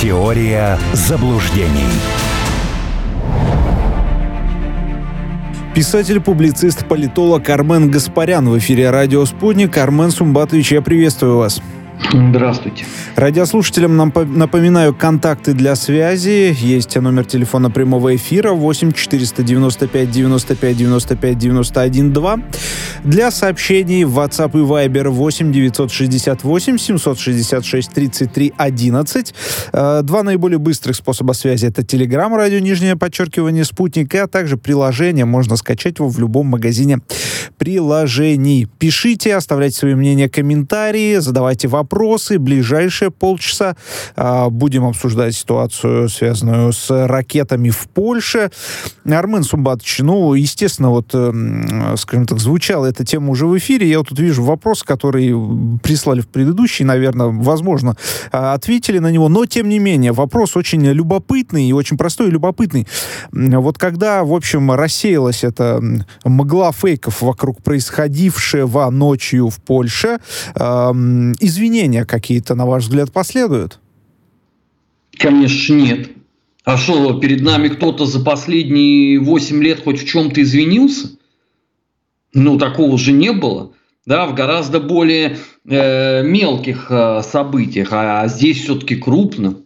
Теория заблуждений. Писатель, публицист, политолог Армен Гаспарян в эфире радио «Спутник». Армен Сумбатович, я приветствую вас. Здравствуйте. Радиослушателям нам напоминаю контакты для связи. Есть номер телефона прямого эфира 8 495 95 95 91 2. Для сообщений в WhatsApp и Viber 8 968 766 33 11. Два наиболее быстрых способа связи это Telegram, радио нижнее подчеркивание спутник, а также приложение. Можно скачать его в любом магазине приложений. Пишите, оставляйте свои мнения, комментарии, задавайте вопросы вопросы. Ближайшие полчаса а, будем обсуждать ситуацию, связанную с ракетами в Польше. Армен Сумбатович, ну, естественно, вот, э, скажем так, звучала эта тема уже в эфире. Я вот тут вижу вопрос, который прислали в предыдущий, наверное, возможно, а, ответили на него, но, тем не менее, вопрос очень любопытный и очень простой и любопытный. Вот когда, в общем, рассеялась эта мгла фейков вокруг происходившего ночью в Польше, э, извини извинения какие-то, на ваш взгляд, последуют? Конечно, нет. А что, перед нами кто-то за последние 8 лет хоть в чем-то извинился? Ну, такого же не было. Да, в гораздо более э, мелких э, событиях, а здесь все-таки крупно.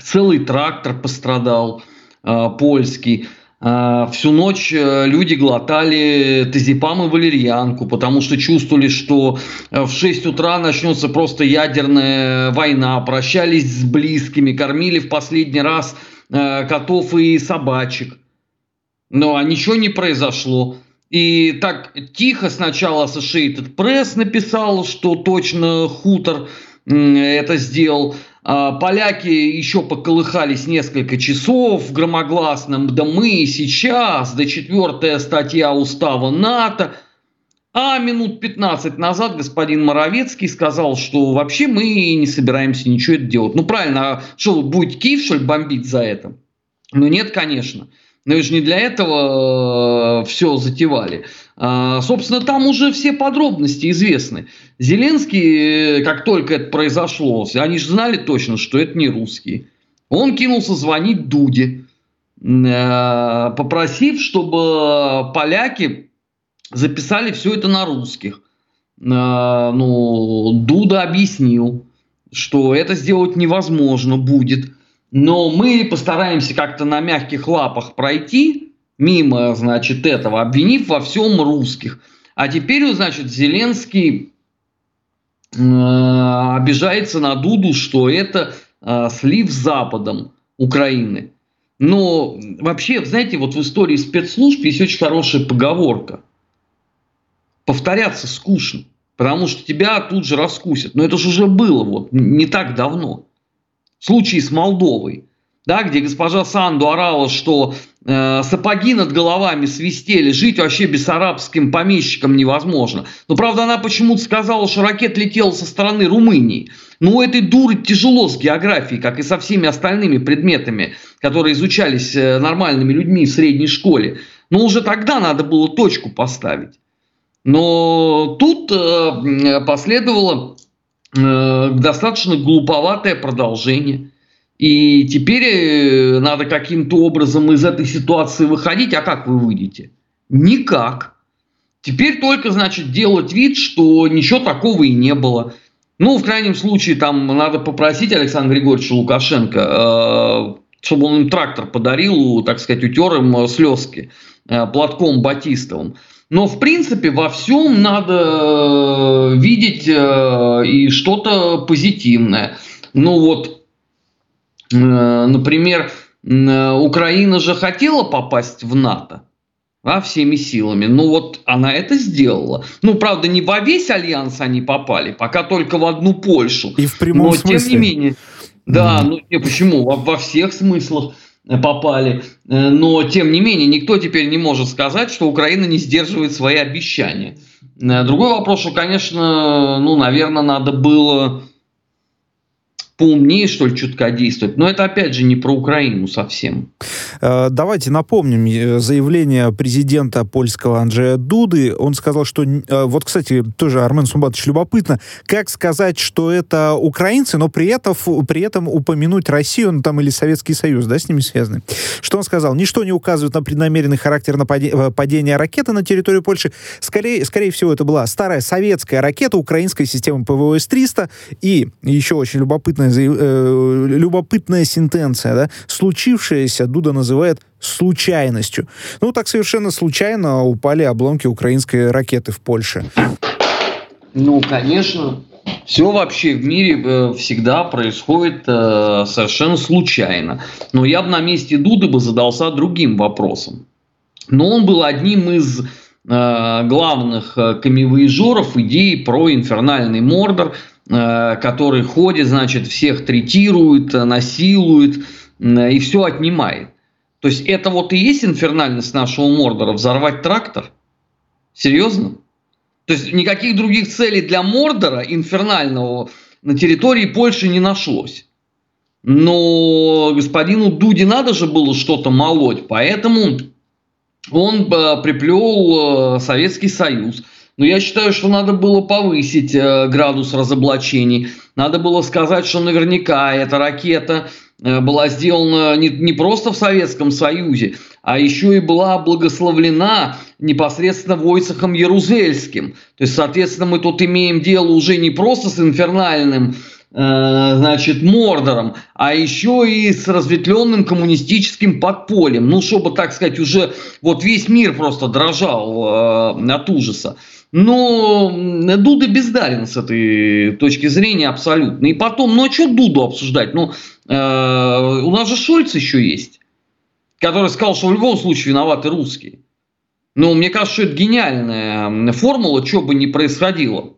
Целый трактор пострадал э, польский. А, всю ночь э, люди глотали тазепам и валерьянку, потому что чувствовали, что э, в 6 утра начнется просто ядерная война, прощались с близкими, кормили в последний раз э, котов и собачек. Но а ничего не произошло. И так тихо сначала Associated Press написал, что точно хутор это сделал. А, поляки еще поколыхались несколько часов громогласным, да мы сейчас, да четвертая статья устава НАТО. А минут 15 назад господин Моровецкий сказал, что вообще мы не собираемся ничего это делать. Ну правильно, а что вы будете Киев что ли бомбить за это? Ну нет, конечно. Но же не для этого э, все затевали. А, собственно, там уже все подробности известны. Зеленский, э, как только это произошло, они же знали точно, что это не русские. Он кинулся звонить Дуде, э, попросив, чтобы поляки записали все это на русских. Ну, Дуда объяснил, что это сделать невозможно будет – но мы постараемся как-то на мягких лапах пройти мимо, значит, этого, обвинив во всем русских. А теперь, значит, Зеленский э, обижается на Дуду, что это э, слив Западом Украины. Но вообще, знаете, вот в истории спецслужб есть очень хорошая поговорка. Повторяться скучно, потому что тебя тут же раскусят. Но это же уже было вот не так давно случае с Молдовой, да, где госпожа Санду орала, что э, сапоги над головами свистели, жить вообще бессарабским помещикам невозможно. Но, правда, она почему-то сказала, что ракет летела со стороны Румынии. Ну, у этой дуры тяжело с географией, как и со всеми остальными предметами, которые изучались э, нормальными людьми в средней школе. Но уже тогда надо было точку поставить. Но тут э, последовало Э, достаточно глуповатое продолжение. И теперь э, надо каким-то образом из этой ситуации выходить. А как вы выйдете? Никак. Теперь только, значит, делать вид, что ничего такого и не было. Ну, в крайнем случае, там надо попросить Александра Григорьевича Лукашенко, э, чтобы он им трактор подарил, так сказать, утер им слезки платком батистовым. Но, в принципе, во всем надо э, видеть э, и что-то позитивное. Ну вот, э, например, Украина же хотела попасть в НАТО а, всеми силами. Ну вот она это сделала. Ну, правда, не во весь альянс они попали, пока только в одну Польшу. И в прямом Но, смысле. тем не менее, да, ну не, почему? Во, во всех смыслах. Попали. Э, но, тем не менее, никто теперь не может сказать, что Украина не сдерживает свои обещания. Э, другой вопрос, что, конечно, ну, наверное, надо было поумнее, что ли, чутка действовать. Но это, опять же, не про Украину совсем. Э, давайте напомним э, заявление президента польского Анджея Дуды. Он сказал, что... Э, вот, кстати, тоже, Армен Сумбатович, любопытно, как сказать, что это украинцы, но при этом, при этом упомянуть Россию, ну, там, или Советский Союз, да, с ними связаны. Что он сказал? Ничто не указывает на преднамеренный характер нападения ракеты на территорию Польши. Скорее, скорее всего, это была старая советская ракета украинской системы ПВО-С-300. И еще очень любопытная, э, любопытная сентенция, да, случившееся Дуда называет случайностью. Ну, так совершенно случайно упали обломки украинской ракеты в Польше. Ну, конечно. Все вообще в мире э, всегда происходит э, совершенно случайно. Но я бы на месте Дуды бы задался другим вопросом. Но он был одним из э, главных камевоежоров идеи про инфернальный мордор, который ходит, значит, всех третирует, насилует и все отнимает. То есть это вот и есть инфернальность нашего Мордора, взорвать трактор? Серьезно? То есть никаких других целей для Мордора инфернального на территории Польши не нашлось. Но господину Дуде надо же было что-то молоть, поэтому он э, приплел э, Советский Союз. Но я считаю, что надо было повысить э, градус разоблачений. Надо было сказать, что наверняка эта ракета была сделана не, просто в Советском Союзе, а еще и была благословлена непосредственно Войцехом Ярузельским. То есть, соответственно, мы тут имеем дело уже не просто с инфернальным э, значит, Мордором, а еще и с разветвленным коммунистическим подпольем. Ну, чтобы, так сказать, уже вот весь мир просто дрожал э, от ужаса. Но Дуда бездарен с этой точки зрения абсолютно. И потом, ну а что Дуду обсуждать? Ну, э, у нас же Шольц еще есть который сказал, что в любом случае виноваты русские. Ну, мне кажется, что это гениальная формула, что бы ни происходило.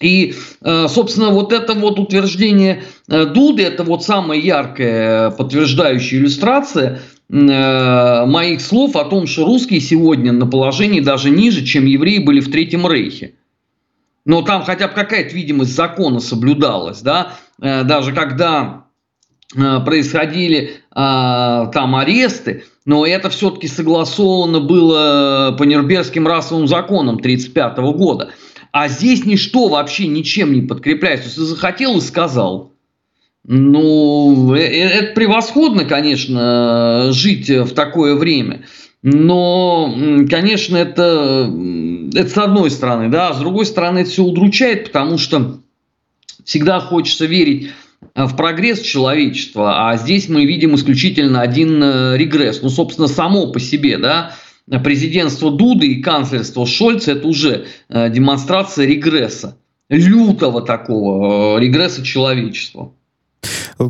И, э, собственно, вот это вот утверждение э, Дуды, это вот самая яркая подтверждающая иллюстрация моих слов о том, что русские сегодня на положении даже ниже, чем евреи были в Третьем Рейхе. Но там хотя бы какая-то видимость закона соблюдалась, да, даже когда Э, происходили а, там аресты, но это все-таки согласовано было по Нюрнбергским расовым законам 1935 года. А здесь ничто вообще ничем не подкрепляется. Есть захотел и сказал. Ну, э, э, это превосходно, конечно, жить в такое время. Но, конечно, это, это с одной стороны, да, а с другой стороны это все удручает, потому что всегда хочется верить Э, в прогресс человечества, а здесь мы видим исключительно один регресс. Ну, собственно, само по себе, да, президентство Дуды и канцлерство Шольца – это уже демонстрация регресса, лютого такого регресса человечества.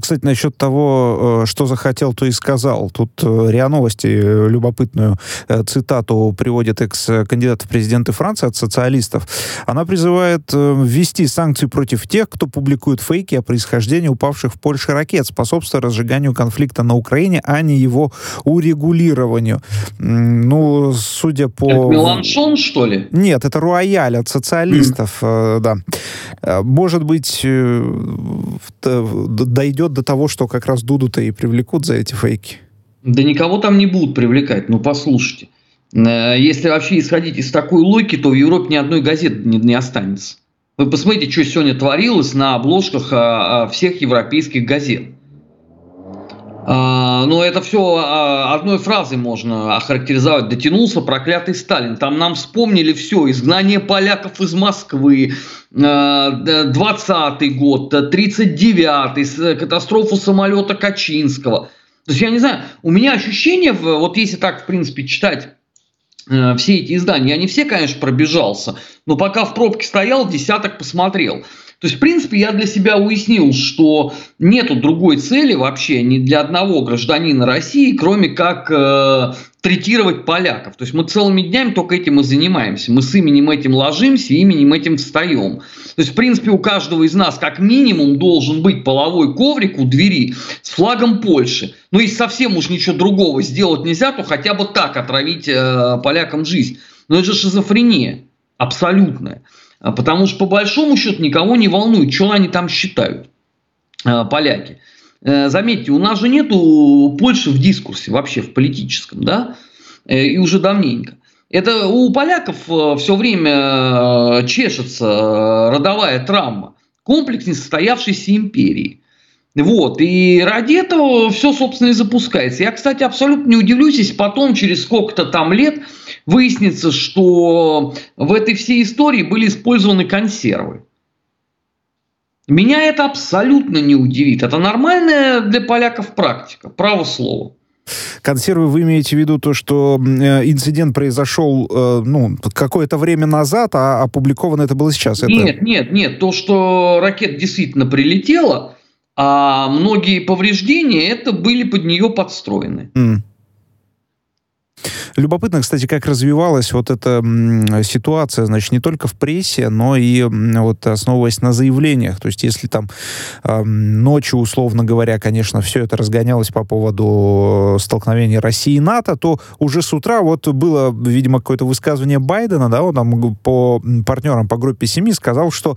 Кстати, насчет того, э, что захотел, то и сказал. Тут э, РИА Новости э, любопытную цитату приводит экс-кандидат в президенты Франции от социалистов. Она призывает ввести санкции против тех, кто публикует фейки о происхождении упавших в Польше ракет, способствуя разжиганию конфликта на Украине, а не его урегулированию. Ну, судя по... Это Меланшон, что ли? Нет, это Руаяль от социалистов, mm. да. Может быть, дойдет дойдет до того, что как раз Дуду-то и привлекут за эти фейки? Да никого там не будут привлекать, ну послушайте. Э, если вообще исходить из такой логики, то в Европе ни одной газеты не, не останется. Вы посмотрите, что сегодня творилось на обложках а, а, всех европейских газет. А, но это все а, одной фразой можно охарактеризовать. Дотянулся проклятый Сталин. Там нам вспомнили все. Изгнание поляков из Москвы, 20-й а, год, 39-й, катастрофу самолета Качинского. То есть, я не знаю, у меня ощущение, вот если так, в принципе, читать э, все эти издания, я не все, конечно, пробежался, но пока в пробке стоял, десяток посмотрел. То есть, в принципе, я для себя уяснил, что нету другой цели вообще ни для одного гражданина России, кроме как э, третировать поляков. То есть мы целыми днями только этим и занимаемся. Мы с именем этим ложимся, именем этим встаем. То есть, в принципе, у каждого из нас как минимум должен быть половой коврик у двери с флагом Польши. Но если совсем уж ничего другого сделать нельзя, то хотя бы так отравить э, полякам жизнь. Но это же шизофрения абсолютная. А потому что по большому счету никого не волнует, что они там считают. поляки. Заметьте, у нас же нету Польши в дискурсе вообще в политическом, да, и уже давненько. Это у поляков все время чешется родовая травма, комплекс несостоявшейся империи. Вот, и ради этого все, собственно, и запускается. Я, кстати, абсолютно не удивлюсь, если потом, через сколько-то там лет, выяснится, что в этой всей истории были использованы консервы. Меня это абсолютно не удивит. Это нормальная для поляков практика, право слова. Консервы вы имеете в виду то, что э, инцидент произошел э, ну, какое-то время назад, а опубликовано это было сейчас? Нет, это... нет, нет. То, что ракета действительно прилетела, а многие повреждения это были под нее подстроены. Mm. Любопытно, кстати, как развивалась вот эта ситуация, значит, не только в прессе, но и вот основываясь на заявлениях. То есть, если там э, ночью, условно говоря, конечно, все это разгонялось по поводу столкновения России и НАТО, то уже с утра вот было, видимо, какое-то высказывание Байдена, да, он там по партнерам по группе семи сказал, что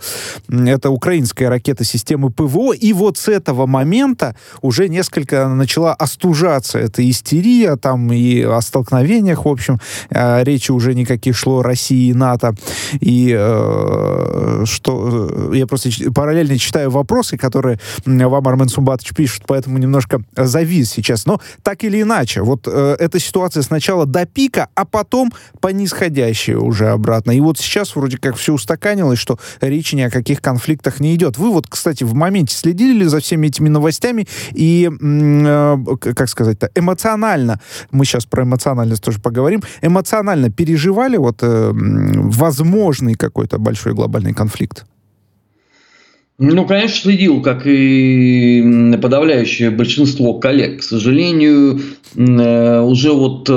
это украинская ракета системы ПВО, и вот с этого момента уже несколько начала остужаться эта истерия, там и о столкновениях в общем, э, речи уже никаких шло России и НАТО. И э, что э, я просто параллельно читаю вопросы, которые вам Армен Сумбатович пишет, поэтому немножко завис сейчас. Но так или иначе, вот э, эта ситуация сначала до пика, а потом по нисходящей уже обратно. И вот сейчас вроде как все устаканилось, что речи ни о каких конфликтах не идет. Вы вот, кстати, в моменте следили ли за всеми этими новостями и, как сказать-то, эмоционально, мы сейчас про эмоциональность тоже поговорим, эмоционально переживали вот э, возможный какой-то большой глобальный конфликт? Ну, конечно, следил, как и подавляющее большинство коллег. К сожалению, э, уже вот э,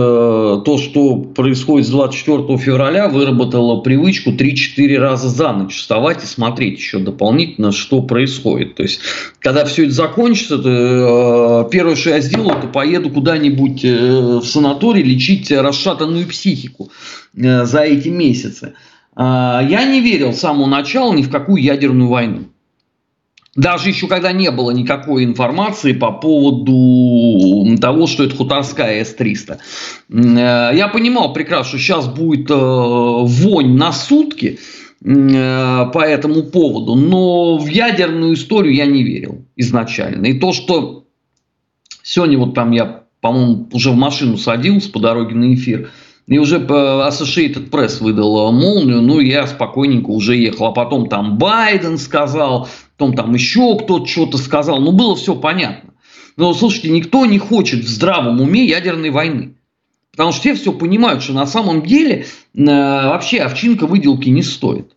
то, что происходит с 24 февраля, выработало привычку 3-4 раза за ночь вставать и смотреть еще дополнительно, что происходит. То есть, когда все это закончится, то, э, первое, что я сделаю, это поеду куда-нибудь в санаторий лечить расшатанную психику за эти месяцы. Я не верил с самого начала ни в какую ядерную войну даже еще когда не было никакой информации по поводу того, что это хуторская С-300. Э, я понимал прекрасно, что сейчас будет э, вонь на сутки э, по этому поводу, но в ядерную историю я не верил изначально. И то, что сегодня вот там я, по-моему, уже в машину садился по дороге на эфир, и уже Associated Press выдал молнию, ну я спокойненько уже ехал. А потом там Байден сказал, потом там еще кто-то что-то сказал. Ну, было все понятно. Но, слушайте, никто не хочет в здравом уме ядерной войны. Потому что все все понимают, что на самом деле э, вообще овчинка выделки не стоит.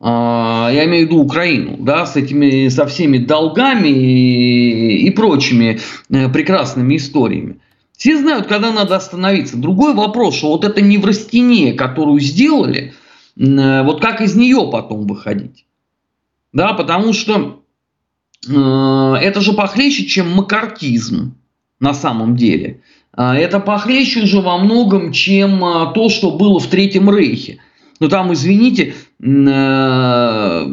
Э, я имею в виду Украину, да, с этими, со всеми долгами и, и прочими э, прекрасными историями. Все знают, когда надо остановиться. Другой вопрос, что вот это неврастения, которую сделали, э, вот как из нее потом выходить? Да, потому что э, это же похлеще, чем макартизм на самом деле. Э, это похлеще уже во многом, чем э, то, что было в Третьем Рейхе. Но там, извините, э,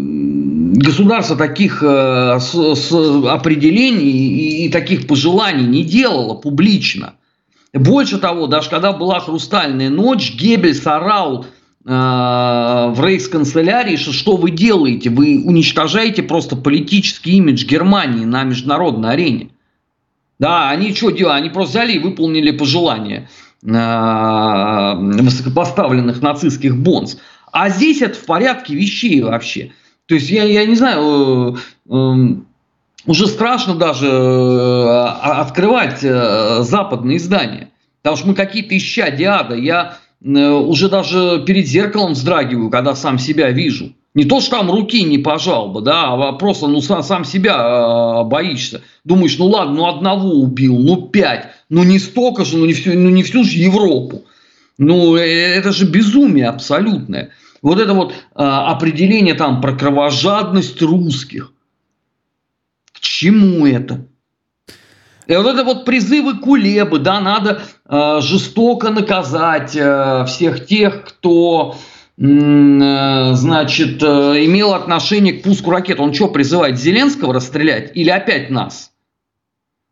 государство таких э, с, с определений и, таких пожеланий не делало публично. Больше того, даже когда была «Хрустальная ночь», Геббельс орал в рейхсканцелярии, что что вы делаете? Вы уничтожаете просто политический имидж Германии на международной арене. Да, они что делали? Они просто взяли и выполнили пожелания высокопоставленных нацистских бонс. А здесь это в порядке вещей вообще. То есть я, я не знаю, э, э, уже страшно даже э, открывать западные издания. Потому что мы какие-то ища диада. Я Э, уже даже перед зеркалом вздрагиваю, когда сам себя вижу. Не то, что там руки не пожал бы, да, а просто ну, сам, сам себя э, боишься. Думаешь, ну ладно, ну одного убил, ну пять, ну не столько же, ну не всю, ну, не всю же Европу. Ну э, это же безумие абсолютное. Вот это вот э, определение там про кровожадность русских. К чему это? И вот это вот призывы Кулебы, да, надо э, жестоко наказать э, всех тех, кто значит, имел отношение к пуску ракет. Он что, призывает Зеленского расстрелять или опять нас?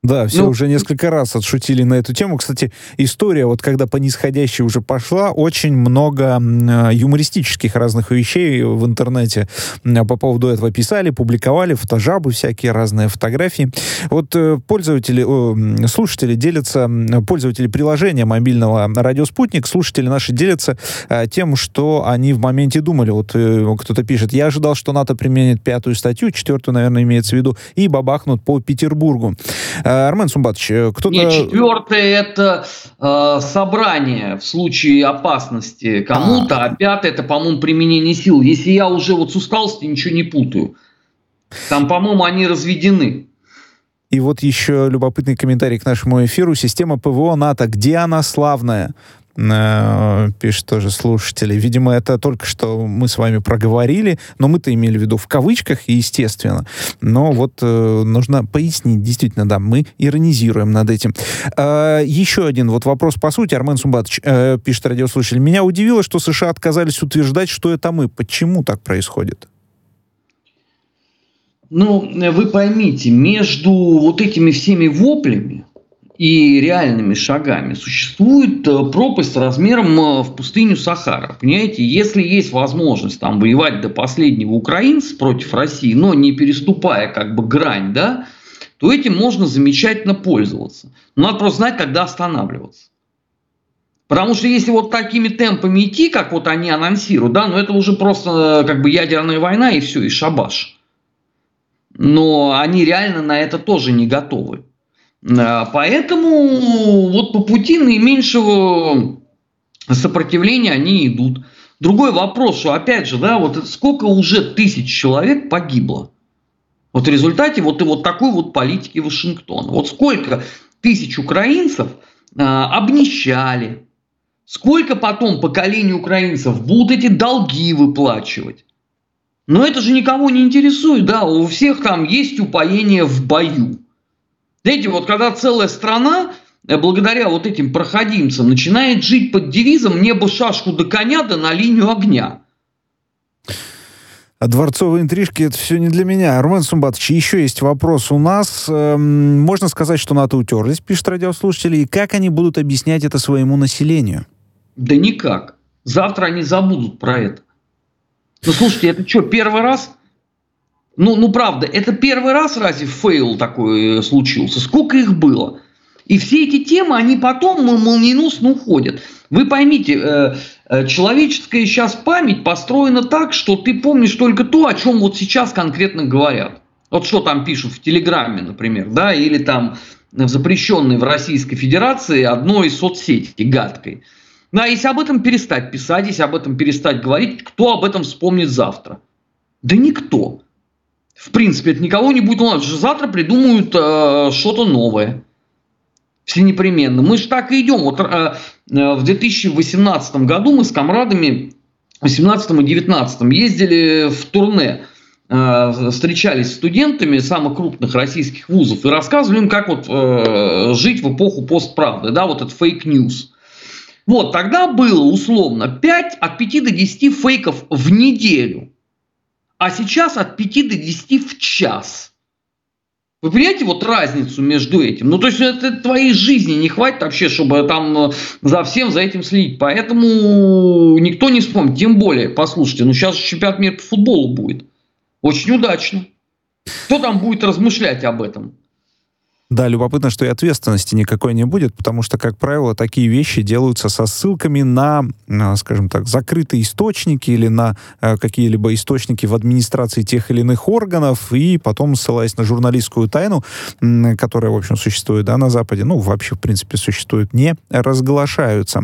Да, все ну, уже несколько раз отшутили на эту тему. Кстати, история, вот когда по нисходящей уже пошла, очень много э, юмористических разных вещей в интернете по поводу этого писали, публиковали, фотожабы всякие, разные фотографии. Вот э, пользователи, э, слушатели делятся, пользователи приложения мобильного «Радио Спутник», слушатели наши делятся э, тем, что они в моменте думали. Вот э, кто-то пишет, я ожидал, что НАТО применит пятую статью, четвертую, наверное, имеется в виду, и бабахнут по Петербургу. Э, Армен Сумбатович, э, кто-то... Нет, четвертое – это э, собрание в случае опасности кому-то, а, а пятое – это, по-моему, применение сил. Если я уже вот с усталости ничего не путаю. Там, по-моему, они разведены. И вот еще любопытный комментарий к нашему эфиру. Система ПВО НАТО, где она славная? Э, пишет тоже слушатели. Видимо, это только что мы с вами проговорили, но мы-то имели в виду в кавычках, естественно. Но вот э, нужно пояснить, действительно, да, мы иронизируем над этим. Э, еще один вот вопрос по сути. Армен Сумбатович э, пишет радиослушатель. Меня удивило, что США отказались утверждать, что это мы. Почему так происходит? Ну, вы поймите, между вот этими всеми воплями и реальными шагами существует э, пропасть размером э, в пустыню Сахара. Понимаете, если есть возможность там воевать до последнего украинца против России, но не переступая как бы грань, да, то этим можно замечательно пользоваться. Но надо просто знать, когда останавливаться. Потому что если вот такими темпами идти, как вот они анонсируют, да, ну это уже просто э, как бы ядерная война и все, и шабаш. Но они реально на это тоже не готовы. Э, поэтому вот по пути наименьшего сопротивления они идут. Другой вопрос, что опять же, да, вот сколько уже тысяч человек погибло. Вот в результате вот, и вот такой вот политики Вашингтона. Вот сколько тысяч украинцев а, обнищали, сколько потом поколений украинцев будут эти долги выплачивать. Но это же никого не интересует, да, у всех там есть упоение в бою. Знаете, вот когда целая страна э, благодаря вот этим проходимцам начинает жить под девизом «небо шашку до коня, да на линию огня». А дворцовые интрижки — это все не для меня. Армен Сумбатович, еще есть вопрос у нас. Эм, можно сказать, что НАТО утерлись, пишет радиослушатели, и как они будут объяснять это своему населению? Да никак. Завтра они забудут про это. Ну, слушайте, это что, первый раз? Ну, ну правда, это первый раз разве фейл такой э, случился? Сколько их было? И все эти темы, они потом молниеносно уходят. Вы поймите, э, э, человеческая сейчас память построена так, что ты помнишь только то, о чем вот сейчас конкретно говорят. Вот что там пишут в Телеграме, например, да, или там в запрещенной в Российской Федерации одной из соцсетей, гадкой. Да, если об этом перестать писать, если об этом перестать говорить, кто об этом вспомнит завтра? Да никто в принципе, это никого не будет волновать. Завтра придумают э, что-то новое. Все непременно. Мы же так и идем. Вот э, э в 2018 году мы с комрадами в 18 и 19 ездили в турне э, встречались с студентами самых крупных российских вузов и рассказывали им, как вот э, жить в эпоху постправды, да, вот этот fake news. Вот, тогда было условно 5, от 5 до 10 фейков в неделю а сейчас от 5 до 10 в час. Вы понимаете вот разницу между этим? Ну, то есть, это твоей жизни не хватит вообще, чтобы там э, за всем за этим следить. Поэтому никто не вспомнит. Тем более, послушайте, ну сейчас чемпионат мира по футболу будет. Очень удачно. Кто там будет размышлять об этом? Да, любопытно, что и ответственности никакой не будет, потому что, как правило, такие вещи делаются со ссылками на, а, скажем так, закрытые источники или на э, какие-либо источники в администрации тех или иных органов, и потом, ссылаясь на журналистскую тайну, которая, в общем, существует да, на Западе, ну, вообще, в принципе, существует, не разглашаются.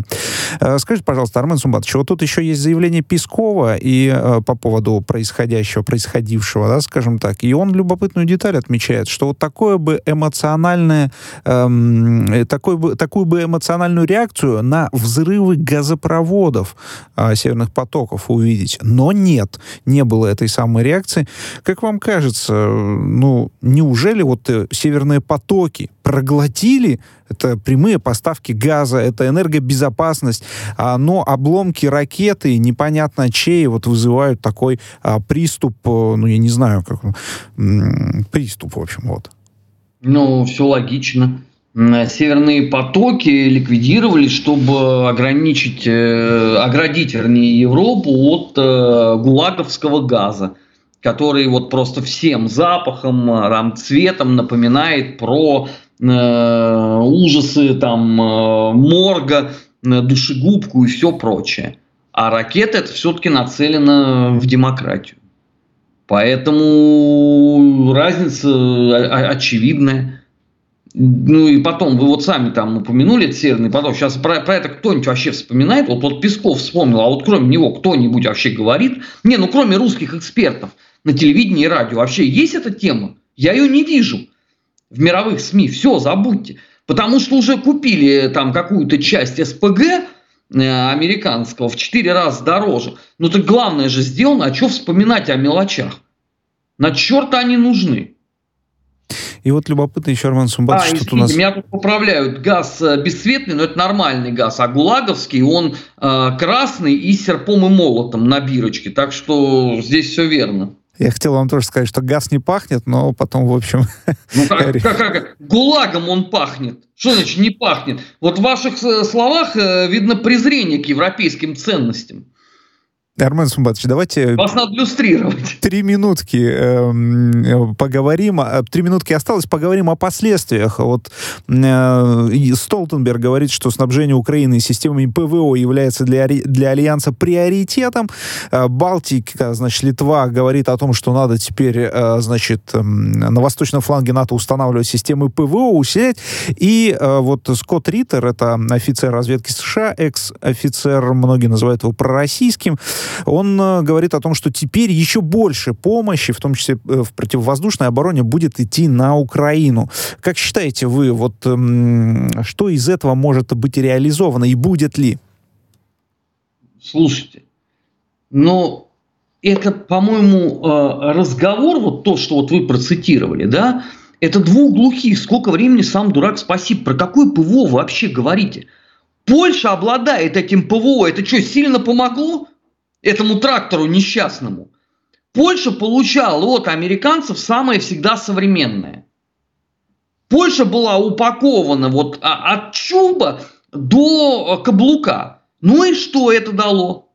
Э, скажите, пожалуйста, Армен Сумбатович, вот тут еще есть заявление Пескова и э, по поводу происходящего, происходившего, да, скажем так, и он любопытную деталь отмечает, что вот такое бы эмоциональное эмоциональное, эм, такой бы, такую бы эмоциональную реакцию на взрывы газопроводов э, северных потоков увидеть. Но нет, не было этой самой реакции. Как вам кажется, ну, неужели вот э, северные потоки проглотили это прямые поставки газа, это энергобезопасность, а, но обломки ракеты, непонятно чей, вот вызывают такой а, приступ, э, ну, я не знаю, как приступ, в общем, вот. Ну, все логично. Северные потоки ликвидировали, чтобы ограничить, э, оградить, вернее, Европу от э, гулаговского газа, который вот просто всем запахом, там, цветом напоминает про э, ужасы там морга, душегубку и все прочее. А ракета это все-таки нацелена в демократию. Поэтому разница очевидная. Ну и потом, вы вот сами там упомянули этот Северный поток. Сейчас про, про это кто-нибудь вообще вспоминает? Вот, вот Песков вспомнил, а вот кроме него кто-нибудь вообще говорит? Не, ну кроме русских экспертов на телевидении и радио. Вообще есть эта тема? Я ее не вижу в мировых СМИ. Все, забудьте. Потому что уже купили там какую-то часть СПГ э, американского в 4 раза дороже. Ну так главное же сделано, а что вспоминать о мелочах? На черта они нужны. И вот любопытно еще, Арман Сумбат, а, что у нас... Меня тут поправляют. Газ э, бесцветный, но это нормальный газ. А гулаговский, он э, красный и серпом и молотом на бирочке. Так что здесь все верно. Я хотел вам тоже сказать, что газ не пахнет, но потом, в общем... Ну как, как, как? Гулагом он пахнет. Что значит не пахнет? Вот в ваших э, словах э, видно презрение к европейским ценностям. Армен Сумбатович, давайте... Вас надо иллюстрировать. Три минутки э, поговорим. Три минутки осталось, поговорим о последствиях. Вот э, Столтенберг говорит, что снабжение Украины системами ПВО является для, для Альянса приоритетом. Э, Балтика, значит, Литва говорит о том, что надо теперь, э, значит, э, на восточном фланге НАТО устанавливать системы ПВО, усилять. И э, вот Скотт Риттер, это офицер разведки США, экс-офицер, многие называют его пророссийским, он э, говорит о том, что теперь еще больше помощи, в том числе э, в противовоздушной обороне, будет идти на Украину. Как считаете вы, вот что из этого может быть реализовано и будет ли? Слушайте, но это, по-моему, э, разговор, вот то, что вот вы процитировали, да, это двух глухих. Сколько времени сам дурак спасибо. Про какое ПВО вы вообще говорите? Польша обладает этим ПВО. Это что, сильно помогло? Этому трактору несчастному. Польша получала от американцев самое всегда современное. Польша была упакована вот а, от чуба до каблука. Ну и что это дало?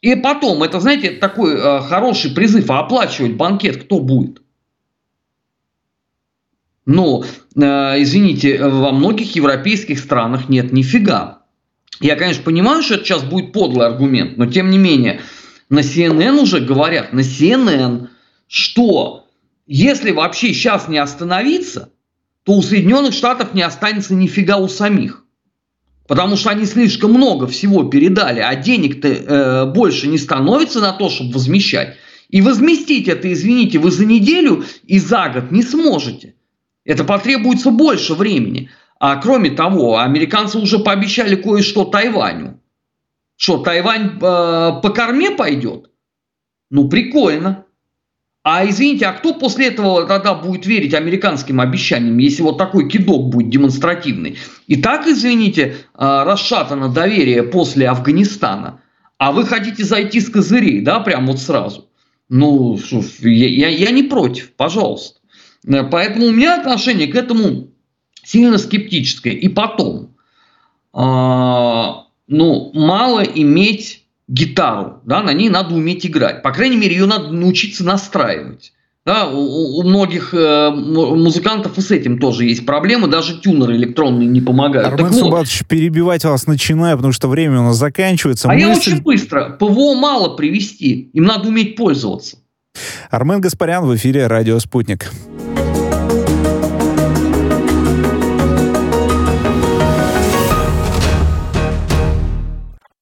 И потом, это, знаете, такой э, хороший призыв, а оплачивать банкет кто будет? Ну, э, извините, во многих европейских странах нет нифига. Я, конечно, понимаю, что это сейчас будет подлый аргумент, но тем не менее, на CNN уже говорят, на CNN, что если вообще сейчас не остановиться, то у Соединенных Штатов не останется нифига у самих. Потому что они слишком много всего передали, а денег-то э, больше не становится на то, чтобы возмещать. И возместить это, извините, вы за неделю и за год не сможете. Это потребуется больше времени. А кроме того, американцы уже пообещали кое-что Тайваню. Что, Тайвань э, по корме пойдет? Ну, прикольно. А извините, а кто после этого тогда будет верить американским обещаниям, если вот такой кидок будет демонстративный? И так, извините, э, расшатано доверие после Афганистана. А вы хотите зайти с козырей, да, прям вот сразу? Ну, я, я, я не против, пожалуйста. Э, поэтому у меня отношение к этому сильно скептическое. И потом, э, ну, мало иметь гитару, да, на ней надо уметь играть. По крайней мере, ее надо научиться настраивать. Да, у, у многих э, музыкантов и с этим тоже есть проблемы, даже тюнеры электронные не помогают. Армен так Субатович, вот, перебивать вас начинаю, потому что время у нас заканчивается. А Мысль... я очень быстро. ПВО мало привести, им надо уметь пользоваться. Армен Гаспарян в эфире «Радио Спутник».